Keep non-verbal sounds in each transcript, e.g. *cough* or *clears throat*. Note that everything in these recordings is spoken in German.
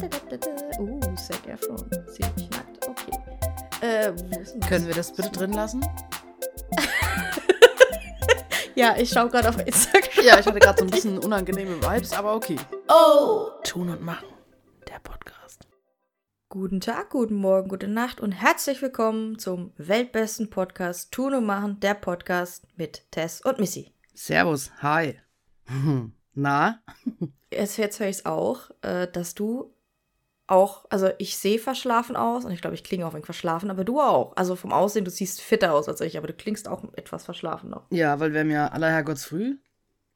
Uh, Zac Efron. Ziemlich nackt. Okay. Äh? Können wir das bitte drin lassen? *laughs* Ja, ich schaue gerade auf Instagram. Ja, ich hatte gerade so ein bisschen unangenehme Vibes, aber okay. Oh! Tun und machen. Der Podcast. Guten Tag, guten Morgen, gute Nacht und herzlich willkommen zum weltbesten Podcast Tun und Machen, der Podcast mit Tess und Missy. Servus, hi. *laughs* Na? Jetzt, jetzt höre ich es auch, äh, dass du auch, also ich sehe verschlafen aus und ich glaube, ich klinge auch ein verschlafen, aber du auch. Also vom Aussehen, du siehst fitter aus als ich, aber du klingst auch etwas verschlafen noch. Ja, weil wir haben ja aller Herrgottsfrüh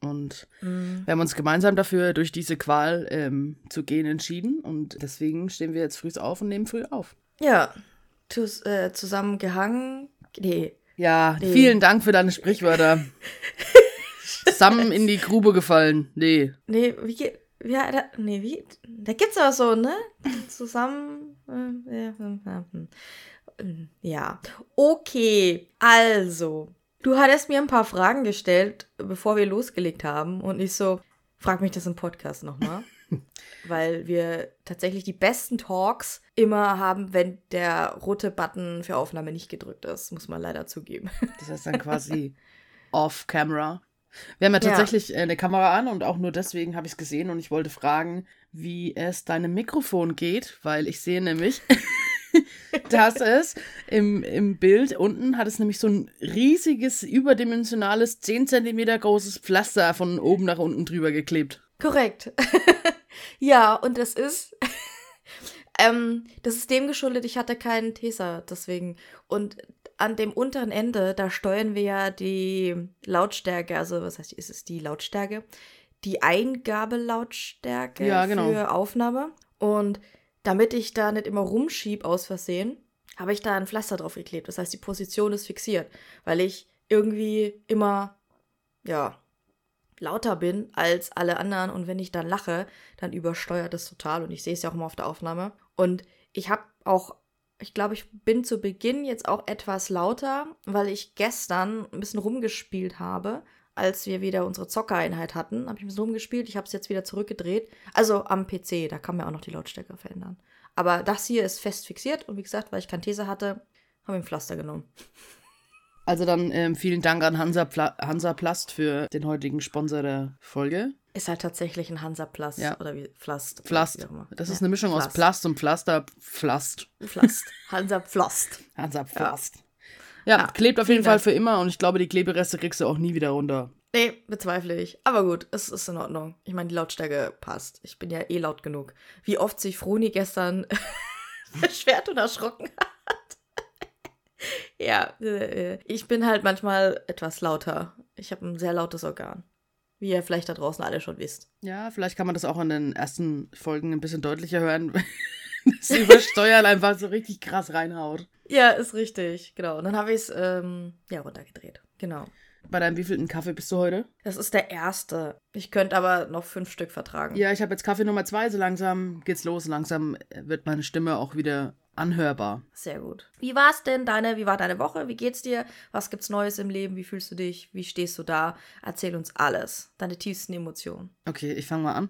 und wir haben uns gemeinsam dafür, durch diese Qual ähm, zu gehen, entschieden und deswegen stehen wir jetzt früh auf und nehmen früh auf. Ja, tus, äh, zusammengehangen. Nee. Ja, Nee. vielen Dank für deine Sprichwörter. *laughs* Zusammen in die Grube gefallen. Nee. Nee, wie geht. Ja, da, nee, wie? Da gibt's aber so, ne? Zusammen. äh, äh, äh, äh, Ja. Okay, also. Du hattest mir ein paar Fragen gestellt, bevor wir losgelegt haben. Und ich so, frag mich das im Podcast nochmal. *laughs* Weil wir tatsächlich die besten Talks immer haben, wenn der rote Button für Aufnahme nicht gedrückt ist. Muss man leider zugeben. Das heißt dann quasi *laughs* off-camera. Wir haben ja Ja. tatsächlich äh, eine Kamera an und auch nur deswegen habe ich es gesehen und ich wollte fragen, wie es deinem Mikrofon geht, weil ich sehe nämlich, *laughs* dass es im, im Bild unten hat es nämlich so ein riesiges, überdimensionales, 10 Zentimeter großes Pflaster von oben nach unten drüber geklebt. Korrekt. *laughs* ja, und das ist. *laughs* ähm, das ist dem geschuldet, ich hatte keinen Tesa, deswegen. Und an dem unteren Ende, da steuern wir ja die Lautstärke, also was heißt, ist es die Lautstärke? Die Eingabelautstärke Ja, genau. für Aufnahme. Und damit ich da nicht immer rumschieb aus Versehen, habe ich da ein Pflaster drauf geklebt. Das heißt, die Position ist fixiert, weil ich irgendwie immer, ja, lauter bin als alle anderen und wenn ich dann lache, dann übersteuert es total und ich sehe es ja auch immer auf der Aufnahme. Und ich habe auch, ich glaube, ich bin zu Beginn jetzt auch etwas lauter, weil ich gestern ein bisschen rumgespielt habe. Als wir wieder unsere Zockereinheit hatten, habe ich ein bisschen rumgespielt. Ich habe es jetzt wieder zurückgedreht. Also am PC, da kann man auch noch die Lautstärke verändern. Aber das hier ist fest fixiert und wie gesagt, weil ich kein These hatte, habe ich ein Pflaster genommen. Also dann ähm, vielen Dank an Hansa, Pla Hansa Plast für den heutigen Sponsor der Folge. Ist halt tatsächlich ein Hansa-Plast Ja. oder wie Pflast. immer. Das ist Ja, eine Mischung aus Pflast. Plast und Pflaster. Pflast. *laughs* Pflast. Hansa Pflast. Hansa Pflast. Ja, Ja, klebt auf jeden Fall für immer und ich glaube, die Klebereste kriegst du auch nie wieder runter. Nee, bezweifle ich. Aber gut, es ist in Ordnung. Ich meine, die Lautstärke passt. Ich bin ja eh laut genug. Wie oft sich Froni gestern *laughs* beschwert und erschrocken hat. *laughs* ja, äh, ich bin halt manchmal etwas lauter. Ich habe ein sehr lautes Organ. Wie ihr vielleicht da draußen alle schon wisst. Ja, vielleicht kann man das auch in den ersten Folgen ein bisschen deutlicher hören, *laughs* dass sie übersteuern einfach so richtig krass reinhaut. Ja, ist richtig. Genau. Und dann habe ich es ähm, ja, runtergedreht. Genau. Bei deinem wievielten Kaffee bist du heute? Das ist der erste. Ich könnte aber noch fünf Stück vertragen. Ja, ich habe jetzt Kaffee Nummer zwei, so langsam geht's los. Langsam wird meine Stimme auch wieder anhörbar. Sehr gut. Wie war's denn deine, wie war deine Woche? Wie geht's dir? Was gibt's Neues im Leben? Wie fühlst du dich? Wie stehst du da? Erzähl uns alles. Deine tiefsten Emotionen. Okay, ich fange mal an.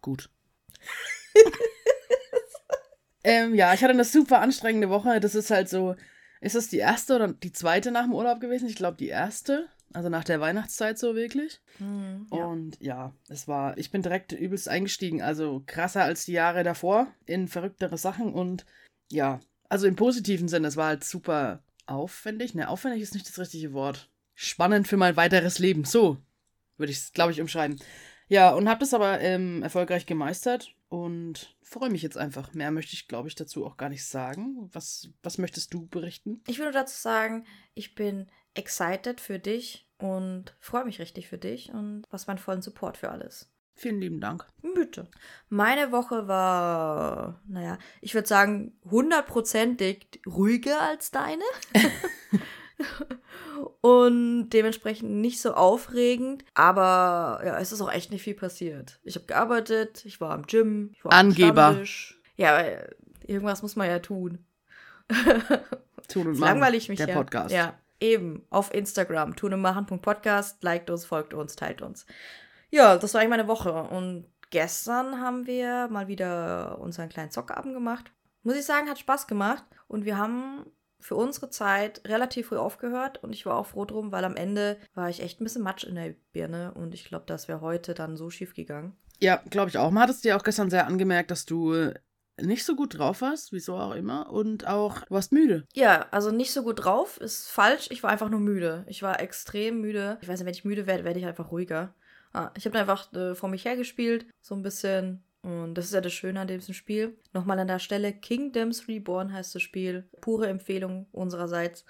Gut. *laughs* ähm, ja, ich hatte eine super anstrengende Woche. Das ist halt so. Ist das die erste oder die zweite nach dem Urlaub gewesen? Ich glaube, die erste. Also nach der Weihnachtszeit so wirklich. Ja. Und ja, es war, ich bin direkt übelst eingestiegen. Also krasser als die Jahre davor in verrücktere Sachen. Und ja, also im positiven Sinne, es war halt super aufwendig. Ne, aufwendig ist nicht das richtige Wort. Spannend für mein weiteres Leben. So würde ich es, glaube ich, umschreiben. Ja, und habe das aber ähm, erfolgreich gemeistert und freue mich jetzt einfach. Mehr möchte ich, glaube ich, dazu auch gar nicht sagen. Was, was möchtest du berichten? Ich nur dazu sagen, ich bin excited für dich und freue mich richtig für dich und was meinen vollen Support für alles. Vielen lieben Dank. Bitte. Meine Woche war, naja, ich würde sagen, hundertprozentig ruhiger als deine. *laughs* Und dementsprechend nicht so aufregend. Aber ja, es ist auch echt nicht viel passiert. Ich habe gearbeitet, ich war am Gym, ich war Angeber. am Stammtisch. Ja, weil irgendwas muss man ja tun. *laughs* Tun und machen. langweile ich mich Der ja. Podcast. Ja, eben. Auf Instagram. tunemachen.podcast. Liked uns, folgt uns, teilt uns. Ja, das war eigentlich meine Woche. Und gestern haben wir mal wieder unseren kleinen Zockabend gemacht. Muss ich sagen, hat Spaß gemacht. Und wir haben für unsere Zeit relativ früh aufgehört und ich war auch froh drum, weil am Ende war ich echt ein bisschen Matsch in der Birne und ich glaube, das wäre heute dann so schief gegangen. Ja, glaube ich auch. Man hat es dir auch gestern sehr angemerkt, dass du äh, nicht so gut drauf warst, wieso auch immer, und auch du warst müde. Ja, also nicht so gut drauf ist falsch. Ich war einfach nur müde. Ich war extrem müde. Ich weiß nicht, wenn ich müde werde, werde ich einfach ruhiger. Ah, ich habe einfach äh, vor mich hergespielt, so ein bisschen und das ist ja das Schöne an diesem Spiel. Nochmal an der Stelle, Kingdoms Reborn heißt das Spiel. Pure Empfehlung unsererseits.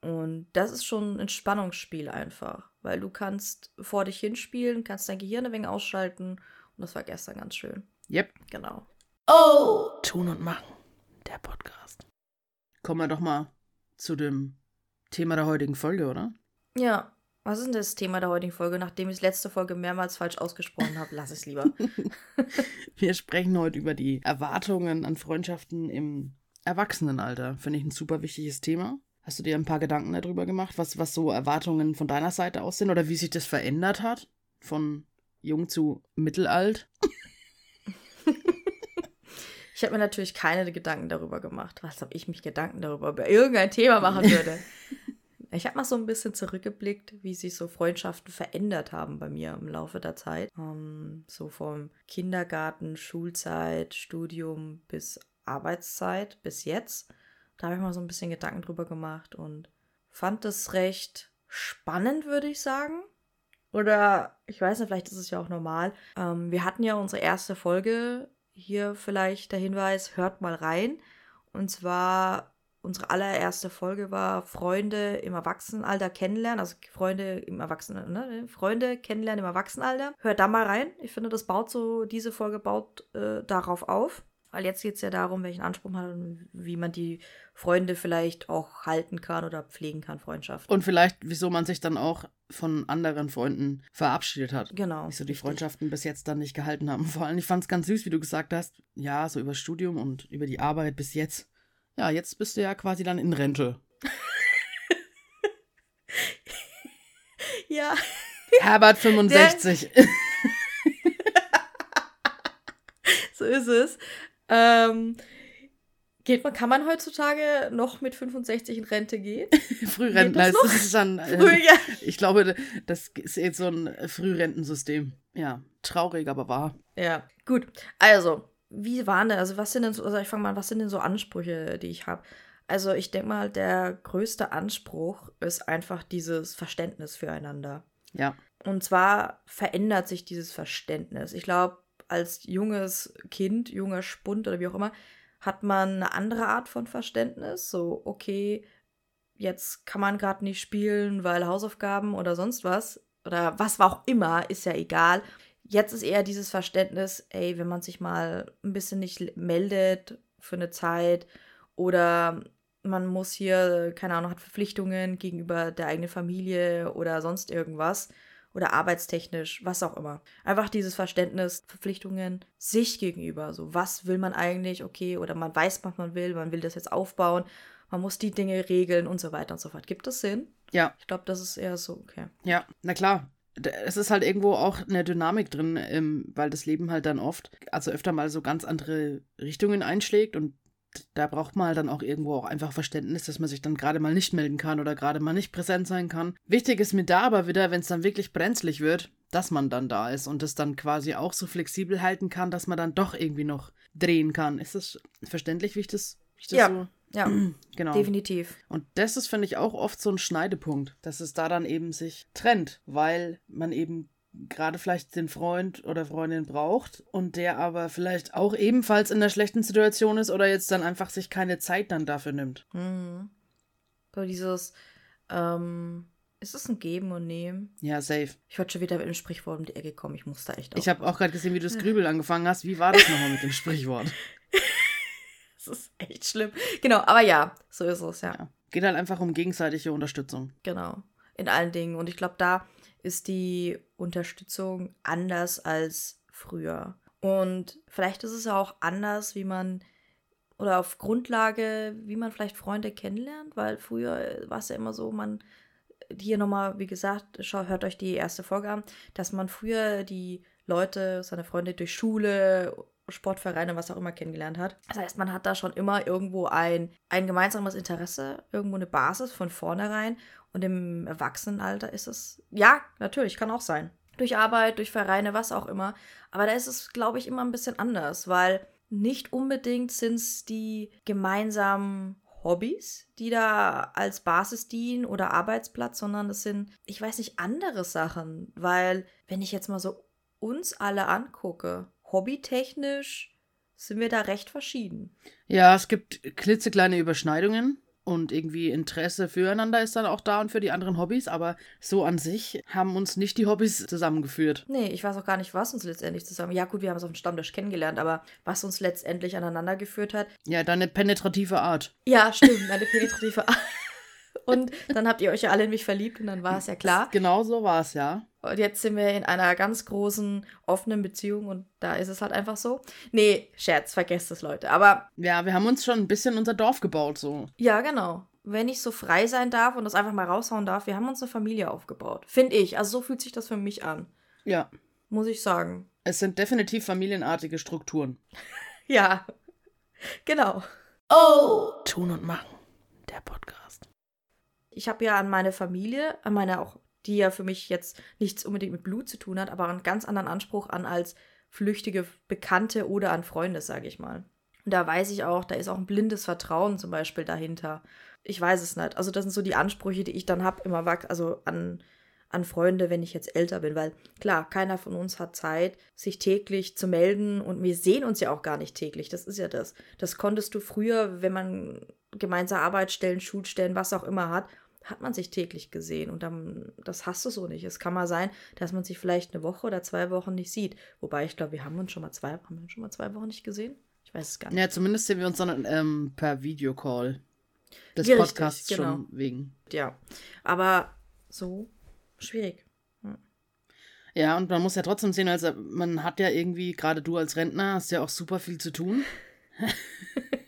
Und das ist schon ein Entspannungsspiel einfach. Weil du kannst vor dich hinspielen, kannst dein Gehirn ein wenig ausschalten. Und das war gestern ganz schön. Yep. Genau. Oh! Tun und machen. Der Podcast. Kommen wir doch mal zu dem Thema der heutigen Folge, oder? Ja, was ist denn das Thema der heutigen Folge? Nachdem ich letzte Folge mehrmals falsch ausgesprochen habe, lass es lieber. *laughs* Wir sprechen heute über die Erwartungen an Freundschaften im Erwachsenenalter. Finde ich ein super wichtiges Thema. Hast du dir ein paar Gedanken darüber gemacht, was, was so Erwartungen von deiner Seite aus sind oder wie sich das verändert hat? Von jung zu mittelalt? *laughs* ich habe mir natürlich keine Gedanken darüber gemacht. Was habe ich mich Gedanken darüber über irgendein Thema machen würde? *laughs* Ich habe mal so ein bisschen zurückgeblickt, wie sich so Freundschaften verändert haben bei mir im Laufe der Zeit. Ähm, so vom Kindergarten, Schulzeit, Studium bis Arbeitszeit bis jetzt. Da habe ich mal so ein bisschen Gedanken drüber gemacht und fand das recht spannend, würde ich sagen. Oder ich weiß nicht, vielleicht ist es ja auch normal. Ähm, wir hatten ja unsere erste Folge. Hier vielleicht der Hinweis, hört mal rein. Und zwar unsere allererste Folge war Freunde im Erwachsenenalter kennenlernen, also Freunde im Erwachsenen, ne? Freunde kennenlernen im Erwachsenenalter. Hört da mal rein. Ich finde, das baut so, diese Folge baut äh, darauf auf. Weil jetzt geht es ja darum, welchen Anspruch man hat und wie man die Freunde vielleicht auch halten kann oder pflegen kann, Freundschaft. Und vielleicht, wieso man sich dann auch von anderen Freunden verabschiedet hat. Genau. Wieso die Freundschaften bis jetzt dann nicht gehalten haben. Vor allem, ich fand es ganz süß, wie du gesagt hast, ja, so über Studium und über die Arbeit bis jetzt ja, jetzt bist du ja quasi dann in Rente. ja. Herbert 65. so ist es. Ähm, geht man, kann man heutzutage noch mit 65 in Rente gehen? *laughs* Frührentner das, das ist dann. Äh, Früh, ja. Ich glaube, das ist jetzt so ein Frührentensystem. Ja, traurig, aber wahr. Ja, gut. Also, wie waren denn, also was sind denn so, also ich fange mal an, was sind denn so Ansprüche, die ich habe? Also ich denke mal, der größte Anspruch ist einfach dieses Verständnis füreinander. Ja. Und zwar verändert sich dieses Verständnis. Ich glaube, als junges Kind, junger Spund oder wie auch immer, hat man eine andere Art von Verständnis. So, okay, jetzt kann man gerade nicht spielen, weil Hausaufgaben oder sonst was oder was auch immer, ist ja egal. Jetzt ist eher dieses Verständnis, ey, wenn man sich mal ein bisschen nicht meldet für eine Zeit oder man muss hier, keine Ahnung, hat Verpflichtungen gegenüber der eigenen Familie oder sonst irgendwas oder arbeitstechnisch, was auch immer. Einfach dieses Verständnis, Verpflichtungen sich gegenüber. So, was will man eigentlich, okay, oder man weiß, was man will, man will das jetzt aufbauen, man muss die Dinge regeln und so weiter und so fort. Gibt es Sinn? Ja. Ich glaube, das ist eher so, okay. Ja, na klar es ist halt irgendwo auch eine Dynamik drin, ähm, weil das Leben halt dann oft, also öfter mal so ganz andere Richtungen einschlägt und da braucht man halt dann auch irgendwo auch einfach Verständnis, dass man sich dann gerade mal nicht melden kann oder gerade mal nicht präsent sein kann. Wichtig ist mir da aber wieder, wenn es dann wirklich brenzlig wird, dass man dann da ist und es dann quasi auch so flexibel halten kann, dass man dann doch irgendwie noch drehen kann. Ist das verständlich, wie ich das, wie ich das ja. so ja, *clears throat* genau. Definitiv. Und das ist, finde ich, auch oft so ein Schneidepunkt, dass es da dann eben sich trennt, weil man eben gerade vielleicht den Freund oder Freundin braucht und der aber vielleicht auch ebenfalls in einer schlechten Situation ist oder jetzt dann einfach sich keine Zeit dann dafür nimmt. Mhm. So dieses, ähm, ist es ein Geben und Nehmen? Ja, safe. Ich wollte schon wieder mit dem Sprichwort um die Ecke kommen. Ich muss da echt auf. Ich habe auch gerade gesehen, wie du das Grübel angefangen hast. Wie war das nochmal mit dem Sprichwort? *laughs* Das ist echt schlimm. Genau, aber ja, so ist es, ja. ja. Geht halt einfach um gegenseitige Unterstützung. Genau, in allen Dingen. Und ich glaube, da ist die Unterstützung anders als früher. Und vielleicht ist es ja auch anders, wie man oder auf Grundlage, wie man vielleicht Freunde kennenlernt, weil früher war es ja immer so, man hier nochmal, wie gesagt, schau, hört euch die erste Folge an, dass man früher die Leute, seine Freunde durch Schule, Sportvereine, was auch immer kennengelernt hat. Das heißt, man hat da schon immer irgendwo ein, ein gemeinsames Interesse, irgendwo eine Basis von vornherein. Und im Erwachsenenalter ist es, ja, natürlich, kann auch sein. Durch Arbeit, durch Vereine, was auch immer. Aber da ist es, glaube ich, immer ein bisschen anders, weil nicht unbedingt sind es die gemeinsamen Hobbys, die da als Basis dienen oder Arbeitsplatz, sondern das sind, ich weiß nicht, andere Sachen. Weil, wenn ich jetzt mal so uns alle angucke, hobbytechnisch sind wir da recht verschieden. Ja, es gibt klitzekleine Überschneidungen und irgendwie Interesse füreinander ist dann auch da und für die anderen Hobbys, aber so an sich haben uns nicht die Hobbys zusammengeführt. Nee, ich weiß auch gar nicht, was uns letztendlich zusammen. Ja, gut, wir haben es auf dem Stammtisch kennengelernt, aber was uns letztendlich aneinander geführt hat. Ja, deine penetrative Art. Ja, stimmt, meine penetrative Art. *laughs* Und dann habt ihr euch ja alle in mich verliebt und dann war es ja klar. Genau so war es, ja. Und jetzt sind wir in einer ganz großen, offenen Beziehung und da ist es halt einfach so. Nee, Scherz, vergesst es, Leute. Aber. Ja, wir haben uns schon ein bisschen unser Dorf gebaut, so. Ja, genau. Wenn ich so frei sein darf und das einfach mal raushauen darf, wir haben uns eine Familie aufgebaut. Finde ich. Also so fühlt sich das für mich an. Ja. Muss ich sagen. Es sind definitiv familienartige Strukturen. *laughs* ja. Genau. Oh! Tun und machen. Der Podcast. Ich habe ja an meine Familie, an meine auch die ja für mich jetzt nichts unbedingt mit Blut zu tun hat, aber einen ganz anderen Anspruch an als flüchtige Bekannte oder an Freunde, sage ich mal. Und da weiß ich auch, da ist auch ein blindes Vertrauen zum Beispiel dahinter. Ich weiß es nicht. Also das sind so die Ansprüche, die ich dann habe, immer also an, an Freunde, wenn ich jetzt älter bin. Weil klar, keiner von uns hat Zeit, sich täglich zu melden und wir sehen uns ja auch gar nicht täglich. Das ist ja das. Das konntest du früher, wenn man gemeinsame Arbeitsstellen, Schulstellen, was auch immer hat, hat man sich täglich gesehen und dann, das hast du so nicht. Es kann mal sein, dass man sich vielleicht eine Woche oder zwei Wochen nicht sieht. Wobei ich glaube, wir haben uns schon mal zwei, haben wir schon mal zwei Wochen nicht gesehen. Ich weiß es gar nicht. Ja, zumindest sehen wir uns dann ähm, per Videocall. Des Ja, Podcasts richtig, genau. schon wegen. Ja, aber so schwierig. Ja, und man muss ja trotzdem sehen, also man hat ja irgendwie, gerade du als Rentner, hast ja auch super viel zu tun. *laughs*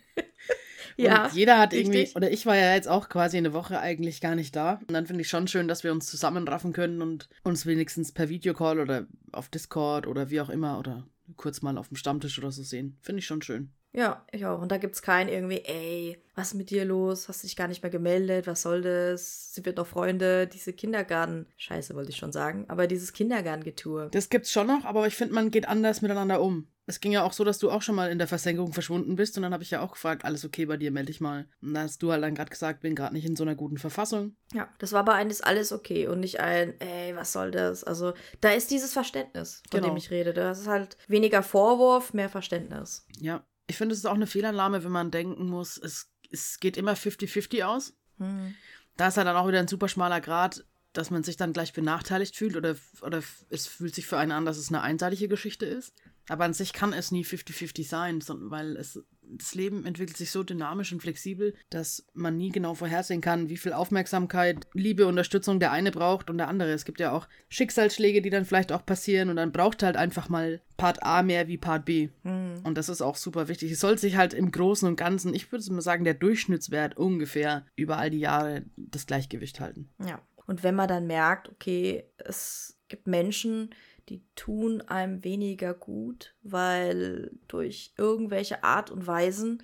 Ja, und jeder hat richtig. irgendwie, oder ich war ja jetzt auch quasi eine Woche eigentlich gar nicht da. Und dann finde ich schon schön, dass wir uns zusammenraffen können und uns wenigstens per Videocall oder auf Discord oder wie auch immer oder kurz mal auf dem Stammtisch oder so sehen. Finde ich schon schön. Ja, ich auch. Und da gibt es keinen irgendwie, ey, was ist mit dir los? Hast du dich gar nicht mehr gemeldet? Was soll das? Sind wir noch Freunde? Diese Kindergarten. Scheiße, wollte ich schon sagen. Aber dieses Kindergartengetue. Das gibt's schon noch, aber ich finde, man geht anders miteinander um. Es ging ja auch so, dass du auch schon mal in der Versenkung verschwunden bist und dann habe ich ja auch gefragt, alles okay bei dir, melde dich mal. Und da hast du halt dann gerade gesagt, bin gerade nicht in so einer guten Verfassung. Ja, das war bei eines alles okay und nicht ein, ey, was soll das? Also, da ist dieses Verständnis, von Genau. dem ich rede. Das ist halt weniger Vorwurf, mehr Verständnis. Ja, ich finde, es ist auch eine Fehlannahme, wenn man denken muss, es, es geht immer 50-50 aus. Hm. Da ist ja dann auch wieder ein super schmaler Grad, dass man sich dann gleich benachteiligt fühlt oder, oder es fühlt sich für einen an, dass es eine einseitige Geschichte ist. Aber an sich kann es nie 50-50 sein, weil es, das Leben entwickelt sich so dynamisch und flexibel, dass man nie genau vorhersehen kann, wie viel Aufmerksamkeit, Liebe, Unterstützung der eine braucht und der andere. Es gibt ja auch Schicksalsschläge, die dann vielleicht auch passieren und dann braucht halt einfach mal Part A mehr wie Part B. Hm. Und das ist auch super wichtig. Es soll sich halt im Großen und Ganzen, ich würde mal sagen, der Durchschnittswert ungefähr über all die Jahre das Gleichgewicht halten. Ja. Und wenn man dann merkt, okay, es gibt Menschen, die tun einem weniger gut, weil durch irgendwelche Art und Weisen,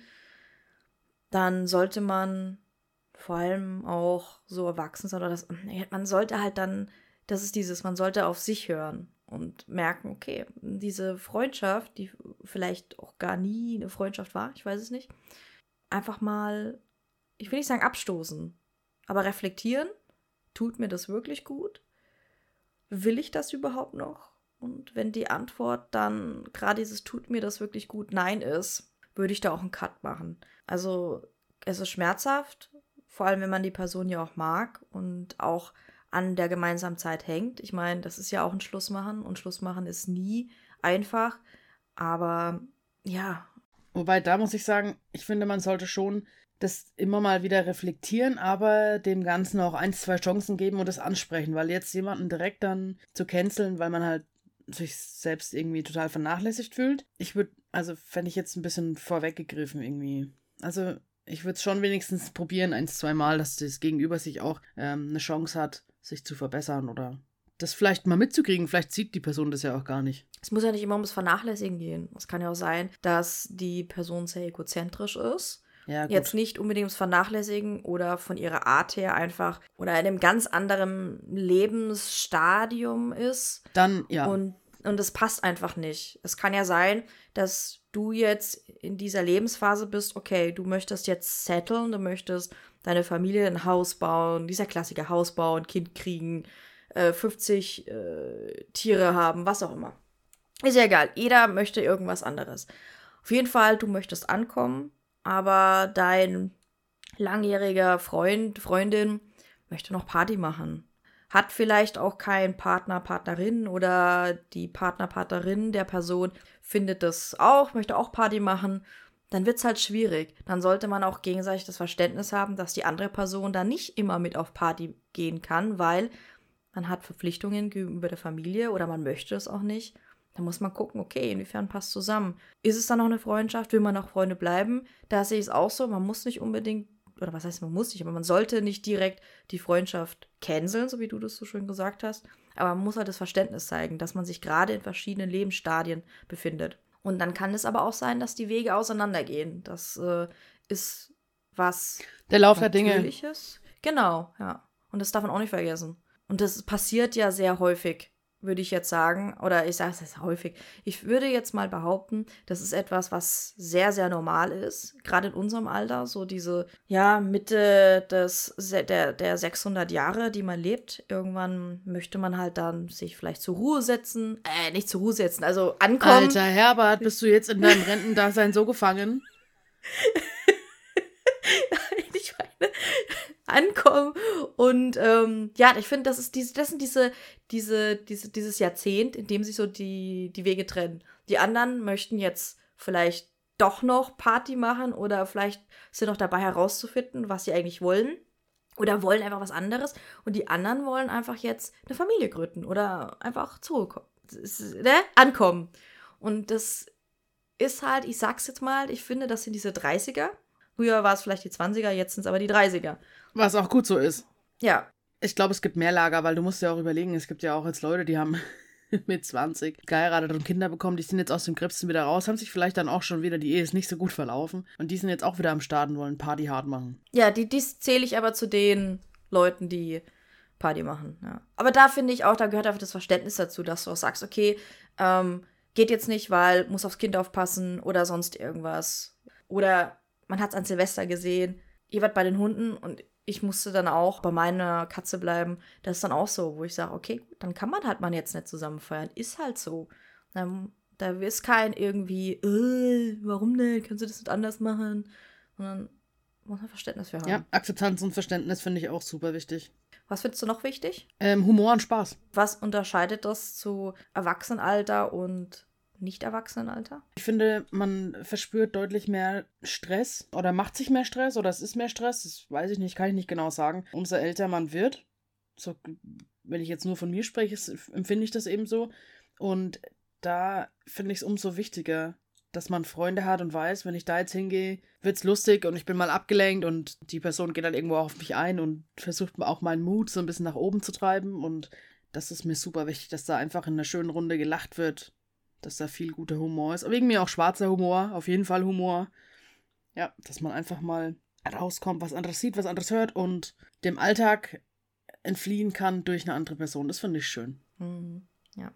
dann sollte man vor allem auch so erwachsen sein oder das, man sollte halt dann, das ist dieses, man sollte auf sich hören und merken, okay, diese Freundschaft, die vielleicht auch gar nie eine Freundschaft war, ich weiß es nicht, einfach mal, ich will nicht sagen abstoßen, aber reflektieren, tut mir das wirklich gut? Will ich das überhaupt noch? Und wenn die Antwort dann gerade dieses tut mir das wirklich gut Nein ist, würde ich da auch einen Cut machen. Also es ist schmerzhaft, vor allem wenn man die Person ja auch mag und auch an der gemeinsamen Zeit hängt. Ich meine, das ist ja auch ein Schlussmachen und Schlussmachen ist nie einfach, aber ja, Wobei, da muss ich sagen, ich finde, man sollte schon das immer mal wieder reflektieren, aber dem Ganzen auch ein, zwei Chancen geben und das ansprechen, weil jetzt jemanden direkt dann zu canceln, weil man halt sich selbst irgendwie total vernachlässigt fühlt. Ich würde, also fände ich jetzt ein bisschen vorweggegriffen irgendwie. Also ich würde es schon wenigstens probieren, ein, zwei Mal, dass das Gegenüber sich auch ähm, eine Chance hat, sich zu verbessern oder das vielleicht mal mitzukriegen. Vielleicht sieht die Person das ja auch gar nicht. Es muss ja nicht immer ums Vernachlässigen gehen. Es kann ja auch sein, dass die Person sehr egozentrisch ist. Ja, Jetzt nicht unbedingt ums Vernachlässigen oder von ihrer Art her einfach oder in einem ganz anderen Lebensstadium ist. Dann, ja. Und, und das passt einfach nicht. Es kann ja sein, dass du jetzt in dieser Lebensphase bist, okay, du möchtest jetzt settlen, du möchtest deine Familie ein Haus bauen, dieser Klassiker Haus bauen, Kind kriegen, äh, 50 äh, Tiere haben, was auch immer. Ist ja egal, jeder möchte irgendwas anderes. Auf jeden Fall, du möchtest ankommen, aber dein langjähriger Freund, Freundin möchte noch Party machen. Hat vielleicht auch keinen Partner, Partnerin oder die Partner, Partnerin der Person findet das auch, möchte auch Party machen. Dann wird es halt schwierig. Dann sollte man auch gegenseitig das Verständnis haben, dass die andere Person da nicht immer mit auf Party gehen kann, weil man hat Verpflichtungen gegenüber der Familie oder man möchte es auch nicht. Da muss man gucken, okay, inwiefern passt zusammen. Ist es dann noch eine Freundschaft? Will man noch Freunde bleiben? Da sehe ich es auch so. Man muss nicht unbedingt, oder was heißt man muss nicht, aber man sollte nicht direkt die Freundschaft canceln, so wie du das so schön gesagt hast. Aber man muss halt das Verständnis zeigen, dass man sich gerade in verschiedenen Lebensstadien befindet. Und dann kann es aber auch sein, dass die Wege auseinandergehen. Das äh, ist was. Der Lauf der Dinge. Genau, ja. Und das darf man auch nicht vergessen. Und das passiert ja sehr häufig, würde ich jetzt sagen. Oder ich sage es jetzt häufig. Ich würde jetzt mal behaupten, das ist etwas, was sehr, sehr normal ist. Gerade in unserem Alter. So diese, ja, Mitte des, der, der 600 Jahre, die man lebt. Irgendwann möchte man halt dann sich vielleicht zur Ruhe setzen. Äh, nicht zur Ruhe setzen, also ankommen. Alter Herbert, bist du jetzt in deinem Rentendasein so gefangen? *laughs* ich meine, *laughs* ankommen. Und ähm, ja, ich finde, das ist diese, das sind diese, diese, diese, dieses Jahrzehnt, in dem sich so die, die Wege trennen. Die anderen möchten jetzt vielleicht doch noch Party machen oder vielleicht sind noch dabei herauszufinden, was sie eigentlich wollen. Oder wollen einfach was anderes. Und die anderen wollen einfach jetzt eine Familie gründen oder einfach zurückkommen. Ne? Ankommen. Und das ist halt, ich sag's jetzt mal, ich finde, das sind diese 30er. Früher war es vielleicht die 20er, jetzt sind es aber die 30er. Was auch gut so ist. Ja. Ich glaube, es gibt mehr Lager, weil du musst ja auch überlegen, es gibt ja auch jetzt Leute, die haben *laughs* mit 20 geheiratet und Kinder bekommen, die sind jetzt aus dem Gripsen wieder raus, haben sich vielleicht dann auch schon wieder, die Ehe ist nicht so gut verlaufen und die sind jetzt auch wieder am Start und wollen Party hart machen. Ja, die, dies zähle ich aber zu den Leuten, die Party machen, ja. Aber da finde ich auch, da gehört einfach das Verständnis dazu, dass du auch sagst, okay, ähm, geht jetzt nicht, weil muss aufs Kind aufpassen oder sonst irgendwas. Oder man hat es an Silvester gesehen, ihr wart bei den Hunden und ich musste dann auch bei meiner Katze bleiben. Das ist dann auch so, wo ich sage, okay, dann kann man halt mal jetzt nicht zusammen feiern. Ist halt so. Dann, da ist kein irgendwie, äh, warum nicht? Kannst du das nicht anders machen? Sondern muss man Verständnis für haben. Ja, Akzeptanz und Verständnis finde ich auch super wichtig. Was findest du noch wichtig? Ähm, Humor und Spaß. Was unterscheidet das zu Erwachsenenalter und nicht-Erwachsenenalter? Ich finde, man verspürt deutlich mehr Stress oder macht sich mehr Stress oder es ist mehr Stress. Das weiß ich nicht, kann ich nicht genau sagen. Umso älter man wird, so, wenn ich jetzt nur von mir spreche, empfinde ich das eben so. Und da finde ich es umso wichtiger, dass man Freunde hat und weiß, wenn ich da jetzt hingehe, wird es lustig und ich bin mal abgelenkt und die Person geht dann irgendwo auf mich ein und versucht auch meinen Mut so ein bisschen nach oben zu treiben. Und das ist mir super wichtig, dass da einfach in einer schönen Runde gelacht wird dass da viel guter Humor ist. Aber irgendwie auch schwarzer Humor, auf jeden Fall Humor. Ja, dass man einfach mal rauskommt, was anderes sieht, was anderes hört und dem Alltag entfliehen kann durch eine andere Person. Das finde ich schön. Mhm. Ja,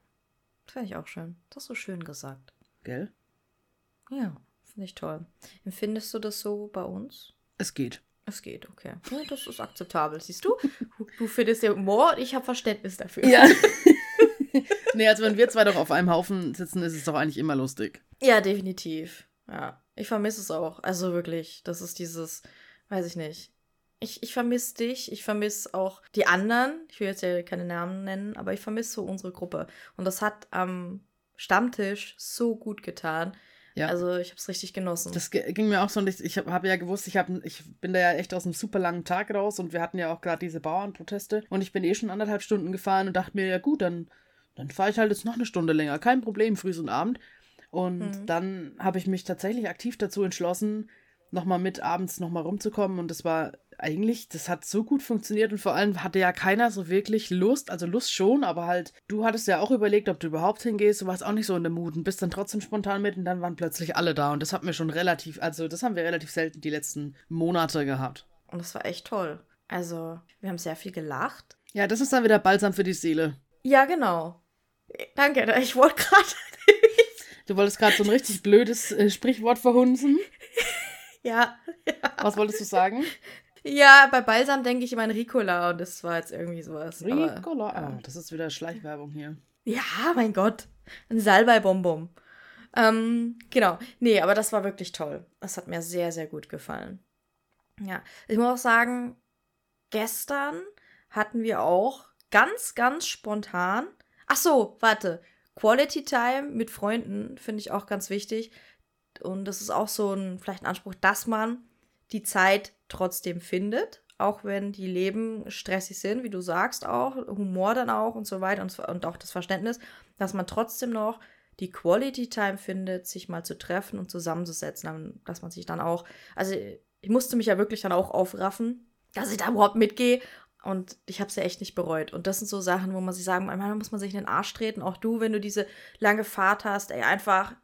das finde ich auch schön. Das ist so schön gesagt. Gell? Ja, finde ich toll. Empfindest du das so bei uns? Es geht. Es geht, okay. Ja, das ist akzeptabel. Siehst du? Du findest ja Humor und ich habe Verständnis dafür. Ja. *laughs* *laughs* nee, also wenn wir zwei doch auf einem Haufen sitzen, ist es doch eigentlich immer lustig. Ja, definitiv. Ja, ich vermisse es auch. Also wirklich, das ist dieses, weiß ich nicht. Ich, ich vermisse dich, ich vermisse auch die anderen. Ich will jetzt ja keine Namen nennen, aber ich vermisse so unsere Gruppe. Und das hat am Stammtisch so gut getan. Ja. Also ich habe es richtig genossen. Das ging mir auch so und ich, ich habe hab ja gewusst, ich, hab, ich bin da ja echt aus einem super langen Tag raus und wir hatten ja auch gerade diese Bauernproteste und ich bin eh schon anderthalb Stunden gefahren und dachte mir, ja gut, dann dann fahre ich halt jetzt noch eine Stunde länger. Kein Problem, früh und Abend. Und mhm. dann habe ich mich tatsächlich aktiv dazu entschlossen, nochmal mit abends nochmal rumzukommen. Und das war eigentlich, das hat so gut funktioniert und vor allem hatte ja keiner so wirklich Lust, also Lust schon, aber halt, du hattest ja auch überlegt, ob du überhaupt hingehst, du warst auch nicht so in der Mut und bist dann trotzdem spontan mit und dann waren plötzlich alle da und das hat mir schon relativ, also das haben wir relativ selten die letzten Monate gehabt. Und das war echt toll. Also, wir haben sehr viel gelacht. Ja, das ist dann wieder Balsam für die Seele. Ja, genau. Danke, ich wollte gerade. *laughs* du wolltest gerade so ein richtig blödes äh, Sprichwort verhunzen. Ja, ja. Was wolltest du sagen? Ja, bei Balsam denke ich immer an Ricola und das war jetzt irgendwie sowas. Ricola? Aber, oh, das ist wieder Schleichwerbung hier. Ja, mein Gott. Ein Salbei-Bonbon. Ähm, genau. Nee, aber das war wirklich toll. Das hat mir sehr, sehr gut gefallen. Ja, ich muss auch sagen, gestern hatten wir auch ganz, ganz spontan. Ach so, warte. Quality Time mit Freunden finde ich auch ganz wichtig. Und das ist auch so ein, vielleicht ein Anspruch, dass man die Zeit trotzdem findet, auch wenn die Leben stressig sind, wie du sagst auch, Humor dann auch und so weiter und, und auch das Verständnis, dass man trotzdem noch die Quality Time findet, sich mal zu treffen und zusammenzusetzen, dass man sich dann auch, also ich musste mich ja wirklich dann auch aufraffen, dass ich da überhaupt mitgehe und ich habe es ja echt nicht bereut. Und das sind so Sachen, wo man sich sagen, manchmal muss man sich in den Arsch treten. Auch du, wenn du diese lange Fahrt hast, ey, einfach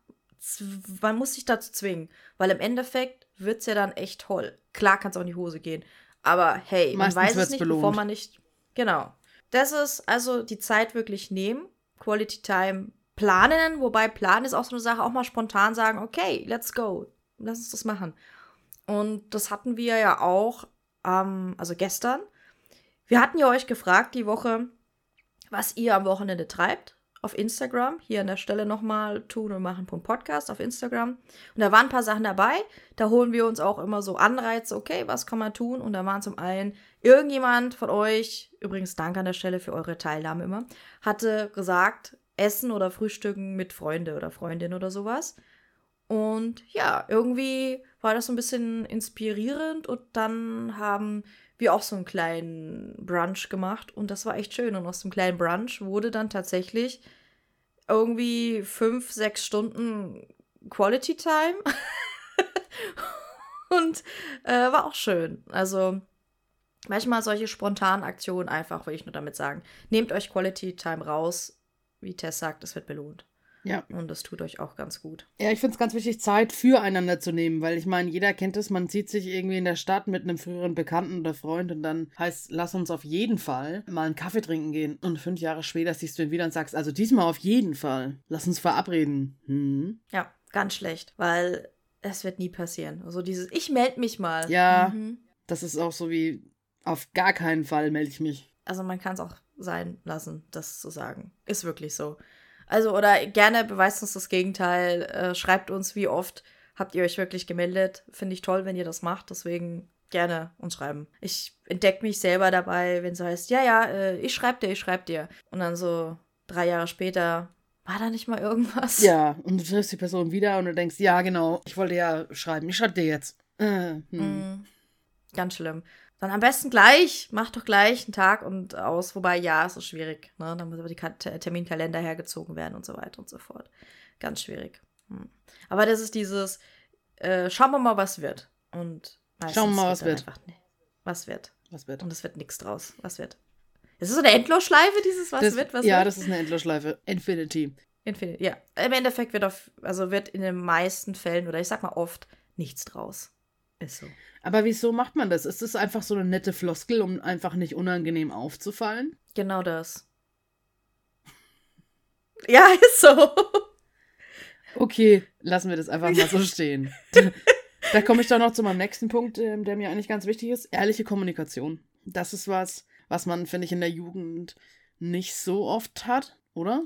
man muss sich dazu zwingen, weil im Endeffekt wird es ja dann echt toll. Klar kann es auch in die Hose gehen, aber hey, man weiß es nicht, belohnt. bevor man nicht. Genau. Das ist also die Zeit wirklich nehmen, Quality Time planen, wobei planen ist auch so eine Sache, auch mal spontan sagen, okay, let's go, lass uns das machen. Und das hatten wir ja auch, ähm, also gestern. Wir hatten ja euch gefragt die Woche, was ihr am Wochenende treibt auf Instagram. Hier an der Stelle nochmal tun und machen Podcast auf Instagram. Und da waren ein paar Sachen dabei. Da holen wir uns auch immer so Anreize, okay, was kann man tun? Und da waren zum einen irgendjemand von euch, übrigens danke an der Stelle für eure Teilnahme immer, hatte gesagt, Essen oder Frühstücken mit Freunde oder Freundin oder sowas. Und ja, irgendwie war das so ein bisschen inspirierend und dann haben wir auch so einen kleinen Brunch gemacht und das war echt schön. Und aus dem kleinen Brunch wurde dann tatsächlich irgendwie fünf, sechs Stunden Quality Time. *laughs* und äh, war auch schön. Also manchmal solche spontanen Aktionen einfach, will ich nur damit sagen. Nehmt euch Quality Time raus. Wie Tess sagt, es wird belohnt. Ja. Und das tut euch auch ganz gut. Ja, ich finde es ganz wichtig, Zeit füreinander zu nehmen, weil ich meine, jeder kennt es, man sieht sich irgendwie in der Stadt mit einem früheren Bekannten oder Freund und dann heißt, lass uns auf jeden Fall mal einen Kaffee trinken gehen. Und fünf Jahre später siehst du ihn wieder und sagst, also diesmal auf jeden Fall, lass uns verabreden. Hm. Ja, ganz schlecht, weil es wird nie passieren. Also dieses, ich melde mich mal. Ja, mhm. das ist auch so wie, auf gar keinen Fall melde ich mich. Also man kann es auch sein lassen, das zu sagen. Ist wirklich so. Also, oder gerne beweist uns das Gegenteil. Äh, schreibt uns, wie oft habt ihr euch wirklich gemeldet. Finde ich toll, wenn ihr das macht. Deswegen gerne uns schreiben. Ich entdecke mich selber dabei, wenn es heißt, ja, ja, äh, ich schreibe dir, ich schreibe dir. Und dann so drei Jahre später, war da nicht mal irgendwas? Ja, und du triffst die Person wieder und du denkst, ja, genau, ich wollte ja schreiben, ich schreibe dir jetzt. Äh, hm. mm, ganz schlimm. Dann am besten gleich, mach doch gleich einen Tag und aus. Wobei, ja, es ist schwierig. Ne? Dann muss aber die Terminkalender hergezogen werden und so weiter und so fort. Ganz schwierig. Hm. Aber das ist dieses, äh, schauen wir mal, was wird. Und schauen wir mal, was wird. Einfach, nee, was wird. Was wird. Und es wird nichts draus. Was wird. Es ist so eine Endlosschleife, dieses Was das, wird, was Ja, wird? das ist eine Endlosschleife. Infinity. Infinity, ja. Im Endeffekt wird auf, also wird in den meisten Fällen, oder ich sag mal oft, nichts draus. Ist so. Aber wieso macht man das? Ist das einfach so eine nette Floskel, um einfach nicht unangenehm aufzufallen? Genau das. *laughs* Ja, ist so. Okay, lassen wir das einfach mal so *laughs* stehen. da komme ich doch noch zu meinem nächsten Punkt, ähm, der mir eigentlich ganz wichtig ist. Ehrliche Kommunikation. Das ist was, was man, finde ich, in der Jugend nicht so oft hat, oder?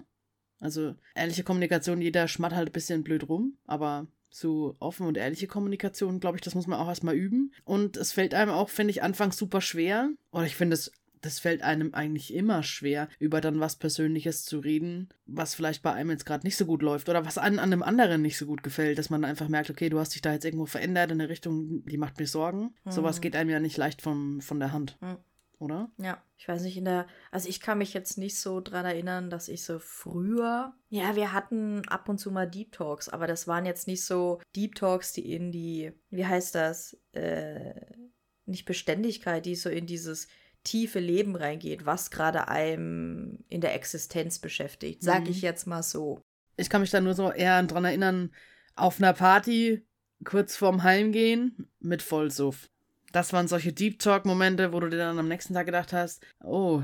Also ehrliche Kommunikation, jeder schmatt halt ein bisschen blöd rum, aber so offen und ehrliche Kommunikation, glaube ich, das muss man auch erstmal üben. Und es fällt einem auch, finde ich, anfangs super schwer. Oder ich finde es das fällt einem eigentlich immer schwer, über dann was Persönliches zu reden, was vielleicht bei einem jetzt gerade nicht so gut läuft oder was an, an einem anderen nicht so gut gefällt, dass man einfach merkt, okay, du hast dich da jetzt irgendwo verändert in eine Richtung, die macht mir Sorgen. Mhm. Sowas geht einem ja nicht leicht vom, von der Hand. Mhm oder? Ja, ich weiß nicht, in der, also ich kann mich jetzt nicht so dran erinnern, dass ich so früher, ja, wir hatten ab und zu mal Deep Talks, aber das waren jetzt nicht so Deep Talks, die in die, wie heißt das, äh, nicht Beständigkeit, die so in dieses tiefe Leben reingeht, was gerade einem in der Existenz beschäftigt, sag mhm. ich jetzt mal so. Ich kann mich da nur so eher dran erinnern, auf einer Party kurz vorm Heimgehen mit Vollsuff. Das waren solche Deep Talk-Momente, wo du dir dann am nächsten Tag gedacht hast, oh,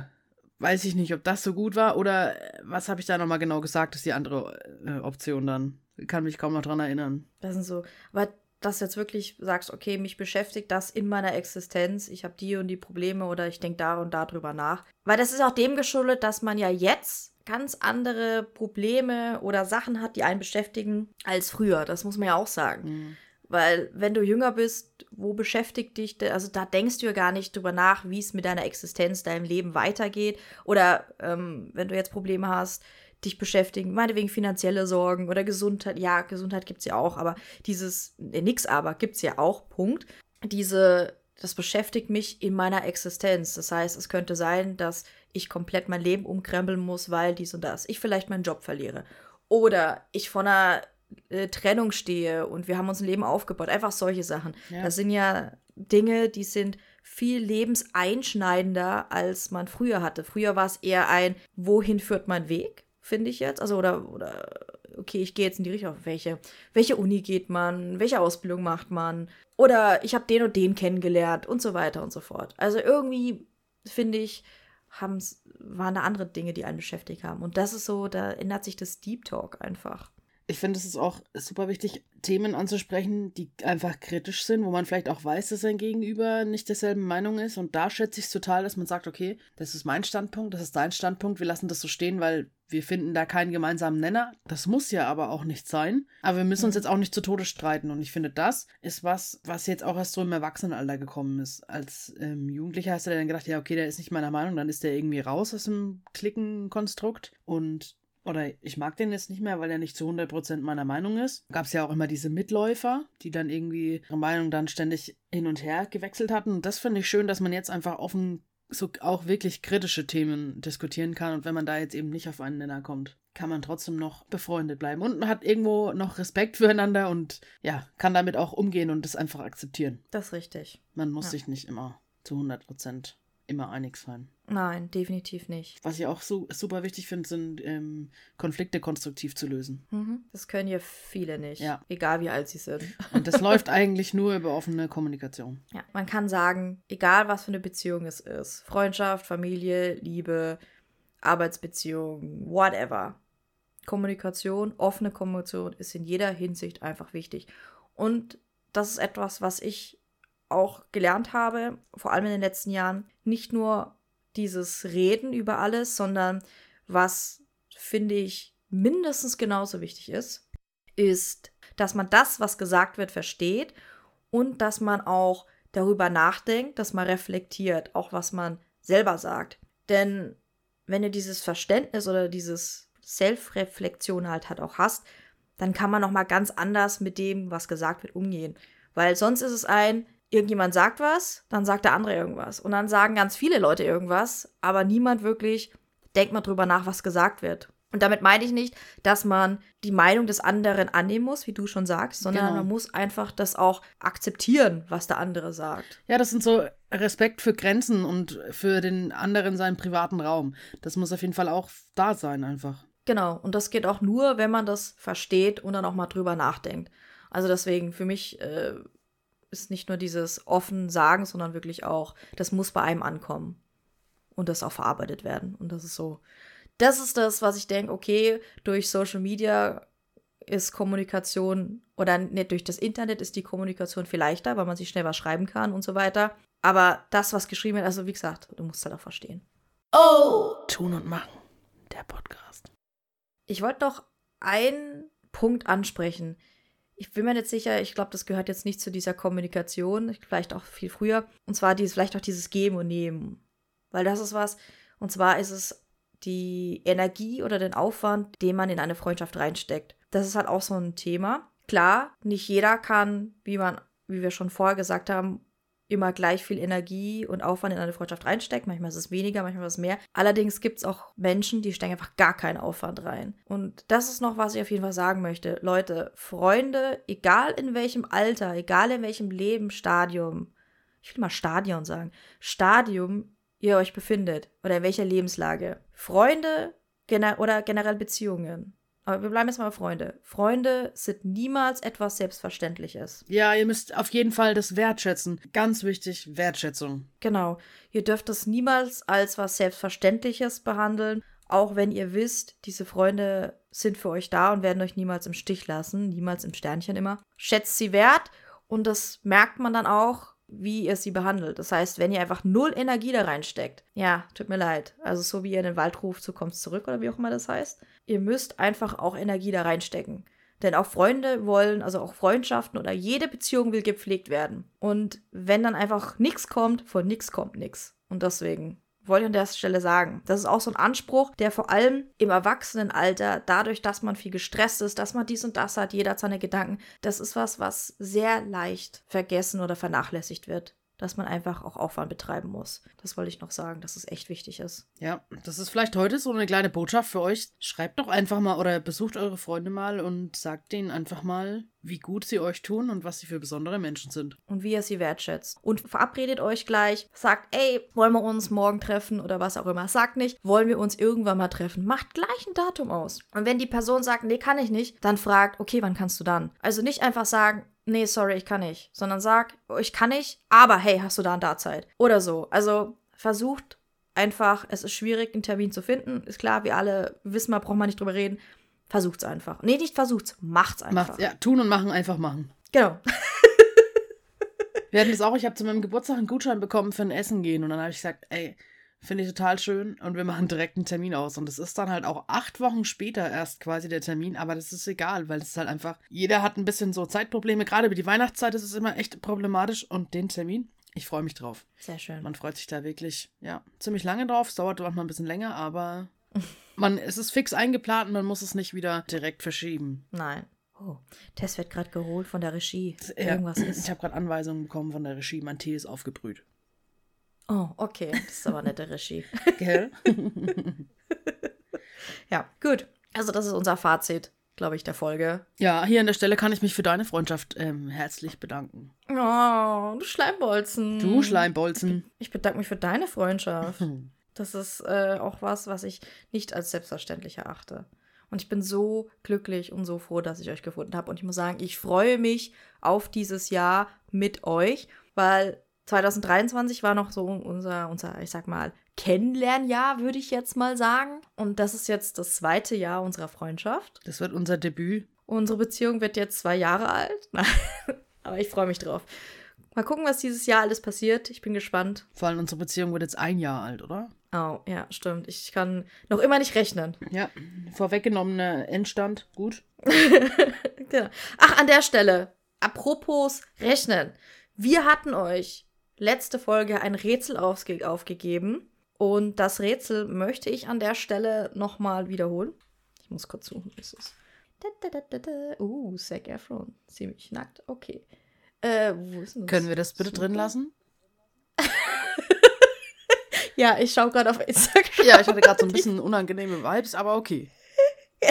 weiß ich nicht, ob das so gut war oder äh, was habe ich da nochmal genau gesagt, ist die andere äh, Option dann. Kann mich kaum noch dran erinnern. Das sind so, aber dass du jetzt wirklich sagst, okay, mich beschäftigt das in meiner Existenz, ich habe die und die Probleme oder ich denke da und da drüber nach. Weil das ist auch dem geschuldet, dass man ja jetzt ganz andere Probleme oder Sachen hat, die einen beschäftigen, als früher. Das muss man ja auch sagen. Mhm. Weil wenn du jünger bist, wo beschäftigt dich, also da denkst du ja gar nicht drüber nach, wie es mit deiner Existenz, deinem Leben weitergeht. Oder ähm, wenn du jetzt Probleme hast, dich beschäftigen, meinetwegen finanzielle Sorgen oder Gesundheit. Ja, Gesundheit gibt es ja auch, aber dieses, äh, nix aber, gibt es ja auch, Punkt. Diese, das beschäftigt mich in meiner Existenz. Das heißt, es könnte sein, dass ich komplett mein Leben umkrempeln muss, weil dies und das. Ich vielleicht meinen Job verliere. Oder ich vor einer äh, Trennung stehe und wir haben uns ein Leben aufgebaut. Einfach solche Sachen. Ja. Das sind ja Dinge, die sind viel lebenseinschneidender, als man früher hatte. Früher war es eher ein, wohin führt mein Weg, finde ich jetzt. Also, oder, oder, okay, ich gehe jetzt in die Richtung, welche, welche Uni geht man, welche Ausbildung macht man, oder ich habe den und den kennengelernt und so weiter und so fort. Also irgendwie, finde ich, haben's, waren da andere Dinge, die einen beschäftigt haben. Und das ist so, da ändert sich das Deep Talk einfach ich finde, es ist auch super wichtig, Themen anzusprechen, die einfach kritisch sind, wo man vielleicht auch weiß, dass sein Gegenüber nicht derselben Meinung ist. Und da schätze ich es total, dass man sagt, okay, das ist mein Standpunkt, das ist dein Standpunkt, wir lassen das so stehen, weil wir finden da keinen gemeinsamen Nenner. Das muss ja aber auch nicht sein. Aber wir müssen uns mhm. jetzt auch nicht zu Tode streiten. Und ich finde, das ist was, was jetzt auch erst so im Erwachsenenalter gekommen ist. Als ähm, Jugendlicher hast du dann gedacht, ja, okay, der ist nicht meiner Meinung, dann ist der irgendwie raus aus dem Klickenkonstrukt. Und oder ich mag den jetzt nicht mehr, weil er nicht zu 100% meiner Meinung ist. Gab es ja auch immer diese Mitläufer, die dann irgendwie ihre Meinung dann ständig hin und her gewechselt hatten. Und das finde ich schön, dass man jetzt einfach offen so auch wirklich kritische Themen diskutieren kann. Und wenn man da jetzt eben nicht auf einen Nenner kommt, kann man trotzdem noch befreundet bleiben. Und man hat irgendwo noch Respekt füreinander und ja, kann damit auch umgehen und das einfach akzeptieren. Das ist richtig. Man muss ja. sich nicht immer zu 100% immer einig sein. Nein, definitiv nicht. Was ich auch so, super wichtig finde, sind ähm, Konflikte konstruktiv zu lösen. Mhm. Das können ja viele nicht, ja. egal wie alt sie sind. Und das *laughs* läuft eigentlich nur über offene Kommunikation. Ja, man kann sagen, egal was für eine Beziehung es ist, Freundschaft, Familie, Liebe, Arbeitsbeziehung, whatever. Kommunikation, offene Kommunikation ist in jeder Hinsicht einfach wichtig. Und das ist etwas, was ich auch gelernt habe, vor allem in den letzten Jahren, nicht nur dieses Reden über alles, sondern was, finde ich, mindestens genauso wichtig ist, ist, dass man das, was gesagt wird, versteht und dass man auch darüber nachdenkt, dass man reflektiert, auch was man selber sagt. Denn wenn du dieses Verständnis oder dieses Selbstreflexion halt, halt auch hast, dann kann man noch mal ganz anders mit dem, was gesagt wird, umgehen. Weil sonst ist es ein, irgendjemand sagt was, dann sagt der andere irgendwas. Und dann sagen ganz viele Leute irgendwas, aber niemand wirklich denkt mal drüber nach, was gesagt wird. Und damit meine ich nicht, dass man die Meinung des anderen annehmen muss, wie du schon sagst, sondern genau. man muss einfach das auch akzeptieren, was der andere sagt. Ja, das sind so Respekt für Grenzen und für den anderen seinen privaten Raum. Das muss auf jeden Fall auch da sein, einfach. Genau, und das geht auch nur, wenn man das versteht und dann auch mal drüber nachdenkt. Also deswegen, für mich äh, ist nicht nur dieses offen sagen, sondern wirklich auch, das muss bei einem ankommen und das auch verarbeitet werden. Und das ist so, das ist das, was ich denke, okay, durch Social Media ist Kommunikation oder nicht durch das Internet ist die Kommunikation viel leichter, weil man sich schnell was schreiben kann und so weiter. Aber das, was geschrieben wird, also wie gesagt, du musst halt auch verstehen. Oh! Tun und machen. Der Podcast. Ich wollte noch einen Punkt ansprechen ich bin mir nicht sicher, ich glaube, das gehört jetzt nicht zu dieser Kommunikation, vielleicht auch viel früher. Und zwar dieses, vielleicht auch dieses Geben und Nehmen. Weil das ist was, und zwar ist es die Energie oder den Aufwand, den man in eine Freundschaft reinsteckt. Das ist halt auch so ein Thema. Klar, nicht jeder kann, wie man, wie wir schon vorher gesagt haben, immer gleich viel Energie und Aufwand in eine Freundschaft reinsteckt. Manchmal ist es weniger, manchmal ist es mehr. Allerdings gibt es auch Menschen, die stecken einfach gar keinen Aufwand rein. Und das ist noch, was ich auf jeden Fall sagen möchte. Leute, Freunde, egal in welchem Alter, egal in welchem Lebensstadium, ich will mal Stadion sagen, Stadium ihr euch befindet oder in welcher Lebenslage. Freunde gener oder generell Beziehungen. Aber wir bleiben jetzt mal Freunde. Freunde sind niemals etwas Selbstverständliches. Ja, ihr müsst auf jeden Fall das wertschätzen. Ganz wichtig, Wertschätzung. Genau. Ihr dürft das niemals als was Selbstverständliches behandeln, auch wenn ihr wisst, diese Freunde sind für euch da und werden euch niemals im Stich lassen, niemals im Sternchen immer. Schätzt sie wert und das merkt man dann auch, wie ihr sie behandelt. Das heißt, wenn ihr einfach null Energie da reinsteckt, ja, tut mir leid. Also so wie ihr in den Wald ruft, du kommst zurück oder wie auch immer das heißt. Ihr müsst einfach auch Energie da reinstecken. Denn auch Freunde wollen, also auch Freundschaften oder jede Beziehung will gepflegt werden. Und wenn dann einfach nichts kommt, von nichts kommt nichts. Und deswegen wollte ich an der Stelle sagen. Das ist auch so ein Anspruch, der vor allem im Erwachsenenalter, dadurch, dass man viel gestresst ist, dass man dies und das hat, jeder hat seine Gedanken, das ist was, was sehr leicht vergessen oder vernachlässigt wird dass man einfach auch Aufwand betreiben muss. Das wollte ich noch sagen, dass es echt wichtig ist. Ja, das ist vielleicht heute so eine kleine Botschaft für euch. Schreibt doch einfach mal oder besucht eure Freunde mal und sagt denen einfach mal, wie gut sie euch tun und was sie für besondere Menschen sind. Und wie ihr sie wertschätzt. Und verabredet euch gleich, sagt, ey, wollen wir uns morgen treffen oder was auch immer. Sagt nicht, wollen wir uns irgendwann mal treffen. Macht gleich ein Datum aus. Und wenn die Person sagt, nee, kann ich nicht, dann fragt, okay, wann kannst du dann? Also nicht einfach sagen, nee, sorry, ich kann nicht, sondern sag, oh, ich kann nicht, aber hey, hast du da und da Zeit? Oder so. Also versucht einfach, es ist schwierig, einen Termin zu finden. Ist klar, wir alle wissen, mal braucht man nicht drüber reden. Versucht's einfach. Nee, nicht versucht's, macht's einfach. Macht's, ja, tun und machen, einfach machen. Genau. wir hatten das auch, ich habe zu meinem Geburtstag einen Gutschein bekommen für ein Essen gehen und dann habe ich gesagt, ey, Finde ich total schön. Und wir machen direkt einen Termin aus. Und es ist dann halt auch acht Wochen später erst quasi der Termin. Aber das ist egal, weil es ist halt einfach, jeder hat ein bisschen so Zeitprobleme. Gerade über die Weihnachtszeit ist es immer echt problematisch. Und den Termin, ich freue mich drauf. Sehr schön. Man freut sich da wirklich, ja, ziemlich lange drauf. Es dauert manchmal ein bisschen länger, aber *laughs* man, es ist fix eingeplant und man muss es nicht wieder direkt verschieben. Nein. Oh, Tess wird gerade geholt von der Regie. Irgendwas ja, *clears throat* ist. Ich habe gerade Anweisungen bekommen von der Regie. Mein Tee ist aufgebrüht. Oh, okay. Das ist aber nette Regie. *laughs* Gell? *laughs* ja, gut. Also, das ist unser Fazit, glaube ich, der Folge. Ja, hier an der Stelle kann ich mich für deine Freundschaft ähm, herzlich bedanken. Oh, du Schleimbolzen. Du Schleimbolzen. Ich bedanke mich für deine Freundschaft. *laughs* Das ist äh, auch was, was ich nicht als selbstverständlich erachte. Und ich bin so glücklich und so froh, dass ich euch gefunden habe. Und ich muss sagen, ich freue mich auf dieses Jahr mit euch, weil 2023 war noch so unser, unser, ich sag mal, Kennenlernjahr, würde ich jetzt mal sagen. Und das ist jetzt das zweite Jahr unserer Freundschaft. Das wird unser Debüt. Unsere Beziehung wird jetzt zwei Jahre alt. *laughs* Aber ich freue mich drauf. Mal gucken, was dieses Jahr alles passiert. Ich bin gespannt. Vor allem unsere Beziehung wird jetzt ein Jahr alt, oder? Oh, ja, stimmt. Ich kann noch immer nicht rechnen. Ja, vorweggenommener Endstand. Gut. *laughs* genau. Ach, an der Stelle. Apropos Rechnen. Wir hatten euch letzte Folge ein Rätsel aufge aufgegeben. Und das Rätsel möchte ich an der Stelle nochmal wiederholen. Ich muss kurz suchen, ist es. Uh, Zac Efron. Ziemlich nackt. Okay. Äh, wo ist denn das? Können wir das bitte Super? drin lassen? *laughs* ja, ich schaue gerade auf Instagram. Ja, ich hatte gerade so ein bisschen unangenehme Vibes, aber okay. *laughs*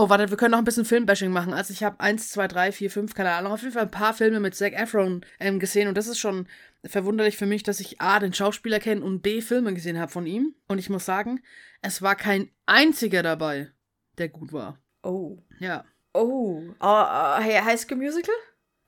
Oh, warte, wir können noch ein bisschen Filmbashing machen. Also ich habe 1, 2, 3, 4, 5, keine Ahnung, auf jeden Fall ein paar Filme mit Zac Efron ähm, gesehen und das ist schon verwunderlich für mich, dass ich A, den Schauspieler kenne und B, Filme gesehen habe von ihm. Und ich muss sagen, es war kein einziger dabei, der gut war. Oh. Ja. Oh. Uh, uh, High School Musical?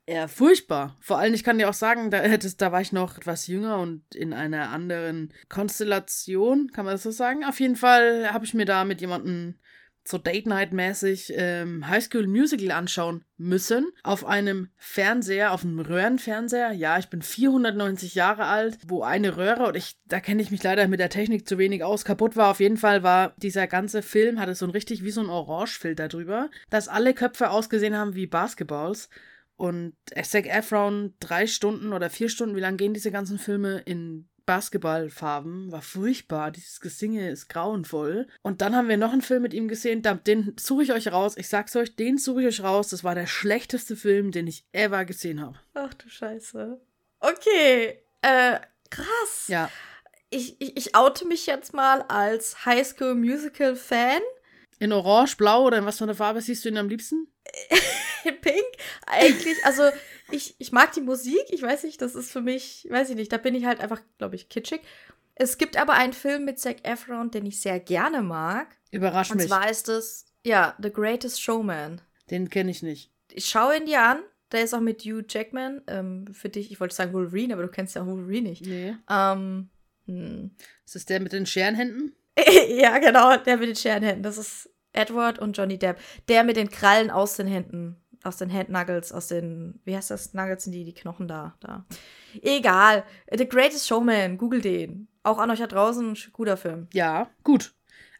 Ja, furchtbar. Vor allem, ich kann dir auch sagen, da, das, da war ich noch etwas jünger und in einer anderen Konstellation, kann man das so sagen. Auf jeden Fall habe ich mir da mit jemandem so Date-Night-mäßig ähm, Highschool Musical anschauen müssen. Auf einem Fernseher, auf einem Röhrenfernseher. Ja, ich bin 490 Jahre alt, wo eine Röhre, und ich, da kenne ich mich leider mit der Technik zu wenig aus, kaputt war. Auf jeden Fall war dieser ganze Film, hatte so ein richtig wie so ein Orangefilter drüber, dass alle Köpfe ausgesehen haben wie Basketballs. Und Zac Efron drei Stunden oder vier Stunden, wie lang gehen diese ganzen Filme in Basketballfarben, war furchtbar. Dieses Gesinge ist grauenvoll. Und dann haben wir noch einen Film mit ihm gesehen, den suche ich euch raus. Ich sag's euch, den suche ich euch raus. Das war der schlechteste Film, den ich ever gesehen habe. Ach du Scheiße. Okay, äh, krass. Ja. Ich, ich, ich oute mich jetzt mal als High School Musical Fan. In Orange, Blau oder in was für eine Farbe siehst du ihn am liebsten? *laughs* Pink. Eigentlich, also ich, ich mag die Musik. Ich weiß nicht, das ist für mich, weiß ich nicht, da bin ich halt einfach, glaube ich, kitschig. Es gibt aber einen Film mit Zac Efron, den ich sehr gerne mag. Überrasch Und mich. zwar ist es, ja, The Greatest Showman. Den kenne ich nicht. Ich schaue ihn dir an. Der ist auch mit Hugh Jackman. Ähm, für dich, ich wollte sagen Wolverine, aber du kennst ja Wolverine nicht. Nee. Ähm, hm. Ist das der mit den Scherenhänden? *laughs* ja, genau, der mit den Scherenhänden. Das ist Edward und Johnny Depp. Der mit den Krallen aus den Händen. Aus den Handnuggles, aus den, wie heißt das? Nuggets sind die, die Knochen da, da. Egal. The Greatest Showman, google den. Auch an euch da draußen, guter Film. Ja, gut.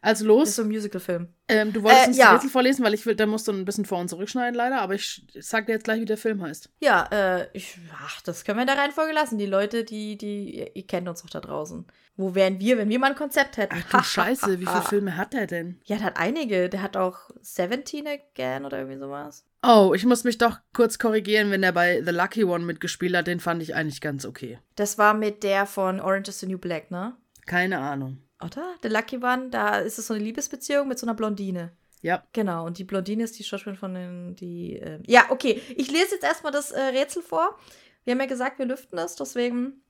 Also Ist los. so ein Musical-Film. Ähm, du wolltest Äh, uns ja. die Rätsel vorlesen, weil ich will, da musst du ein bisschen vor und zurückschneiden, leider. Aber ich sag dir jetzt gleich, wie der Film heißt. Ja, äh, ich, ach, das können wir in der Reihenfolge lassen. Die Leute, die, die, ihr, ihr kennt uns doch da draußen. Wo wären wir, wenn wir mal ein Konzept hätten? Ach du *laughs* Scheiße, wie viele Filme hat der denn? Ja, der hat einige. Der hat auch 17 Again oder irgendwie sowas. Oh, ich muss mich doch kurz korrigieren, wenn er bei The Lucky One mitgespielt hat. Den fand ich eigentlich ganz okay. Das war mit der von Orange is the New Black, ne? Keine Ahnung. Oder? The Lucky One, da ist es so eine Liebesbeziehung mit so einer Blondine. Ja. Genau, und die Blondine ist die Schauspielerin von den, die, äh, ja, okay. Ich lese jetzt erstmal das äh, Rätsel vor. Wir haben ja gesagt, wir lüften es, deswegen.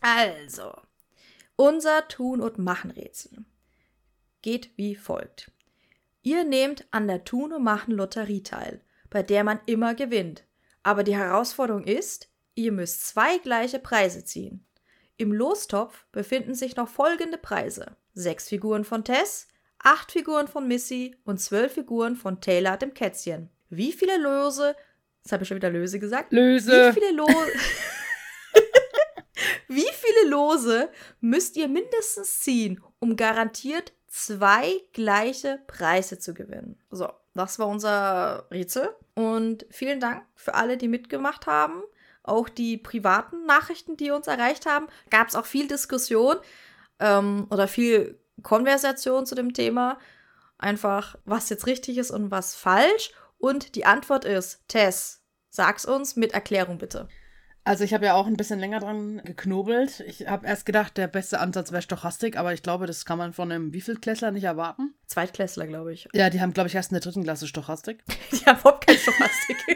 Also, unser Tun- und Machen-Rätsel geht wie folgt. Ihr nehmt an der Tun- und Machen-Lotterie teil, bei der man immer gewinnt. Aber die Herausforderung ist, ihr müsst zwei gleiche Preise ziehen. Im Lostopf befinden sich noch folgende Preise. Sechs Figuren von Tess, acht Figuren von Missy und zwölf Figuren von Taylor dem Kätzchen. Wie viele Lose, jetzt habe ich schon wieder Löse gesagt, Löse. wie viele Lose, *laughs* wie viele Lose müsst ihr mindestens ziehen, um garantiert zwei gleiche Preise zu gewinnen? So, das war unser Rätsel. Und vielen Dank für alle, die mitgemacht haben. Auch die privaten Nachrichten, die uns erreicht haben. Gab es auch viel Diskussion ähm, oder viel Konversation zu dem Thema. Einfach, was jetzt richtig ist und was falsch. Und die Antwort ist, Tess, sag's uns mit Erklärung bitte. Also ich habe ja auch ein bisschen länger dran geknobelt. Ich habe erst gedacht, der beste Ansatz wäre Stochastik, aber ich glaube, das kann man von einem Wievieltklässler nicht erwarten. Zweitklässler, glaube ich. Ja, die haben, glaube ich, erst in der dritten Klasse Stochastik. *laughs* Die haben überhaupt keine Stochastik. *laughs*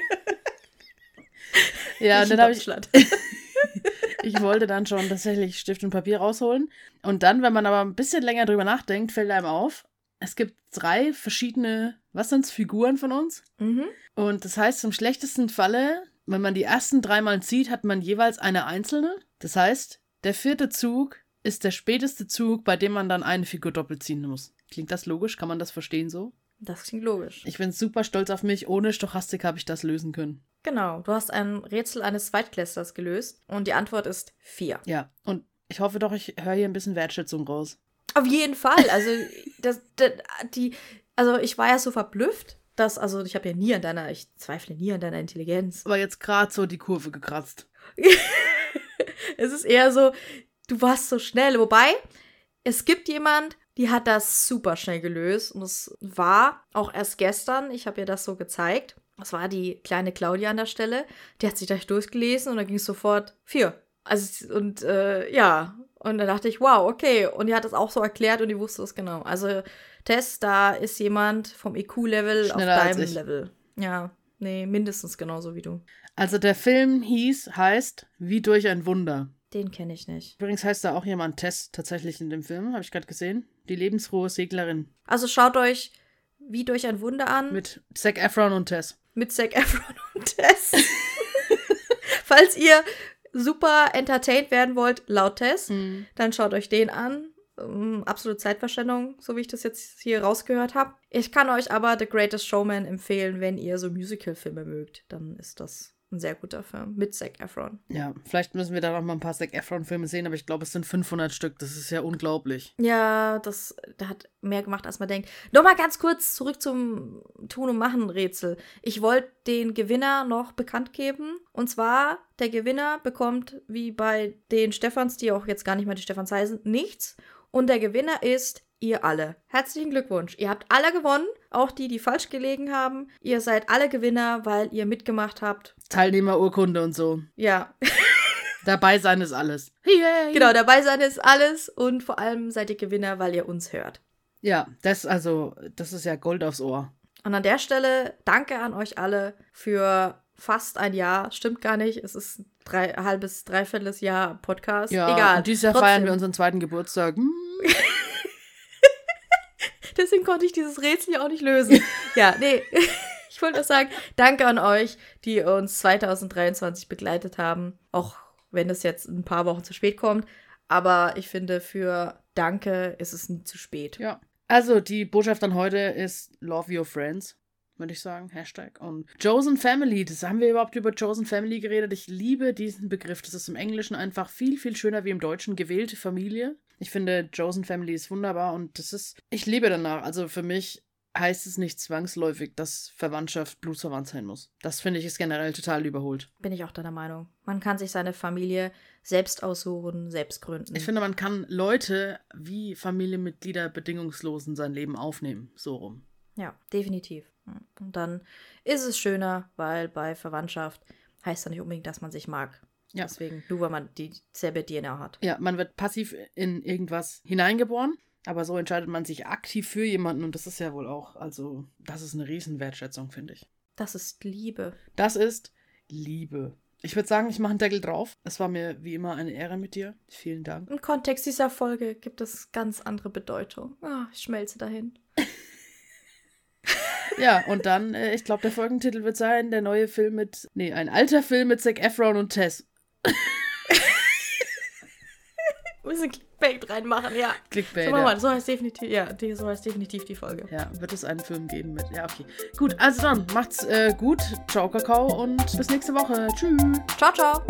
Ja, und dann habe ich, *laughs* ich wollte dann schon tatsächlich Stift und Papier rausholen. Und dann, wenn man aber ein bisschen länger drüber nachdenkt, fällt einem auf, es gibt drei verschiedene, was sind's, Figuren von uns. Mhm. Und das heißt, im schlechtesten Falle, wenn man die ersten dreimal zieht, hat man jeweils eine einzelne. Das heißt, der vierte Zug ist der späteste Zug, bei dem man dann eine Figur doppelt ziehen muss. Klingt das logisch? Kann man das verstehen so? Das klingt logisch. Ich bin super stolz auf mich. Ohne Stochastik habe ich das lösen können. Genau, du hast ein Rätsel eines Zweitklässlers gelöst und die Antwort ist vier. Ja, und ich hoffe doch, ich höre hier ein bisschen Wertschätzung raus. Auf jeden Fall. Also, das, das, die, also ich war ja so verblüfft, dass, also ich habe ja nie an deiner, ich zweifle nie an deiner Intelligenz. Aber jetzt gerade so die Kurve gekratzt. *laughs* es ist eher so, du warst so schnell. Wobei, es gibt jemand, die hat das super schnell gelöst. Und es war auch erst gestern, ich habe ihr das so gezeigt. Das war die kleine Claudia an der Stelle. Die hat sich gleich durchgelesen und dann ging es sofort vier. Also, und äh, ja, und dann dachte ich, wow, okay. Und die hat das auch so erklärt und die wusste es genau. Also, Tess, da ist jemand vom IQ-Level auf deinem. Level. Ja, nee, mindestens genauso wie du. Also der Film hieß, heißt Wie durch ein Wunder. Den kenne ich nicht. Übrigens heißt da auch jemand Tess tatsächlich in dem Film, habe ich gerade gesehen. Die lebensfrohe Seglerin Also schaut euch wie durch ein Wunder an. mit Zac Efron und Tess. mit Zac Efron *laughs* und Tess. *laughs* Falls ihr super entertained werden wollt, laut Tess, Mhm. dann schaut euch den an. Ähm, absolute Zeitverschwendung, so wie ich das jetzt hier rausgehört habe. Ich kann euch aber The Greatest Showman empfehlen, wenn ihr so Musical-Filme mögt. Dann ist das ein sehr guter Film mit Zac Efron. Ja, vielleicht müssen wir da noch mal ein paar Zac Efron-Filme sehen, aber ich glaube, es sind 500 Stück. Das ist ja unglaublich. Ja, das, der hat mehr gemacht, als man denkt. Nochmal ganz kurz zurück zum Tun- und Machen-Rätsel. Ich wollte den Gewinner noch bekannt geben. Und zwar, der Gewinner bekommt, wie bei den Stephans, die auch jetzt gar nicht mehr die Stephans heißen, nichts. Und der Gewinner ist ihr alle. Herzlichen Glückwunsch. Ihr habt alle gewonnen, auch die, die falsch gelegen haben. Ihr seid alle Gewinner, weil ihr mitgemacht habt. Teilnehmerurkunde und so. Ja, *laughs* Dabei sein ist alles. Yay! genau, dabei sein ist alles. Und vor allem seid ihr Gewinner, weil ihr uns hört. Ja, das also, das ist ja Gold aufs Ohr. Und an der Stelle danke an euch alle für fast ein Jahr. Stimmt gar nicht. Es ist drei halbes, dreiviertel Jahr Podcast. Ja, Egal. Und dieses Jahr Trotzdem. feiern wir unseren zweiten Geburtstag. Hm. *laughs* Deswegen konnte ich dieses Rätsel ja auch nicht lösen. *laughs* ja, nee. *laughs* Ich wollte nur sagen, danke an euch, die uns 2023 begleitet haben. Auch wenn es jetzt ein paar Wochen zu spät kommt. Aber ich finde, für Danke ist es nie zu spät. Ja. Also, die Botschaft an heute ist Love Your Friends, würde ich sagen. Hashtag. Und Chosen Family, das haben wir überhaupt über Chosen Family geredet. Ich liebe diesen Begriff. Das ist im Englischen einfach viel, viel schöner wie im Deutschen. Gewählte Familie. Ich finde, Chosen Family ist wunderbar und das ist, ich lebe danach. Also für mich heißt es nicht zwangsläufig, dass Verwandtschaft blutsverwandt sein muss. Das finde ich ist generell total überholt. Bin ich auch deiner Meinung. Man kann sich seine Familie selbst aussuchen, selbst gründen. Ich finde, man kann Leute wie Familienmitglieder bedingungslos in sein Leben aufnehmen. So rum. Ja, definitiv. Und dann ist es schöner, weil bei Verwandtschaft heißt ja nicht unbedingt, dass man sich mag. Ja. Deswegen, nur weil man dieselbe DNA hat. Ja, man wird passiv in irgendwas hineingeboren, aber so entscheidet man sich aktiv für jemanden und das ist ja wohl auch, also, das ist eine Riesenwertschätzung, finde ich. Das ist Liebe. Das ist Liebe. Ich würde sagen, ich mache einen Deckel drauf. Es war mir wie immer eine Ehre mit dir. Vielen Dank. Im Kontext dieser Folge gibt es ganz andere Bedeutung. Ah, ich schmelze dahin. Ja, und dann, äh, ich glaube, der Folgentitel wird sein, der neue Film mit, nee, ein alter Film mit Zac Efron und Tess. Wir *laughs* müssen Clickbait reinmachen, ja. Clickbait. So, mach ja. mal, so heißt definitiv, ja, die, so heißt definitiv die Folge. Ja, wird es einen Film geben mit. Ja, okay. Gut, also dann, macht's äh, gut. Ciao, Kakao und bis nächste Woche. Tschüss. Ciao, ciao.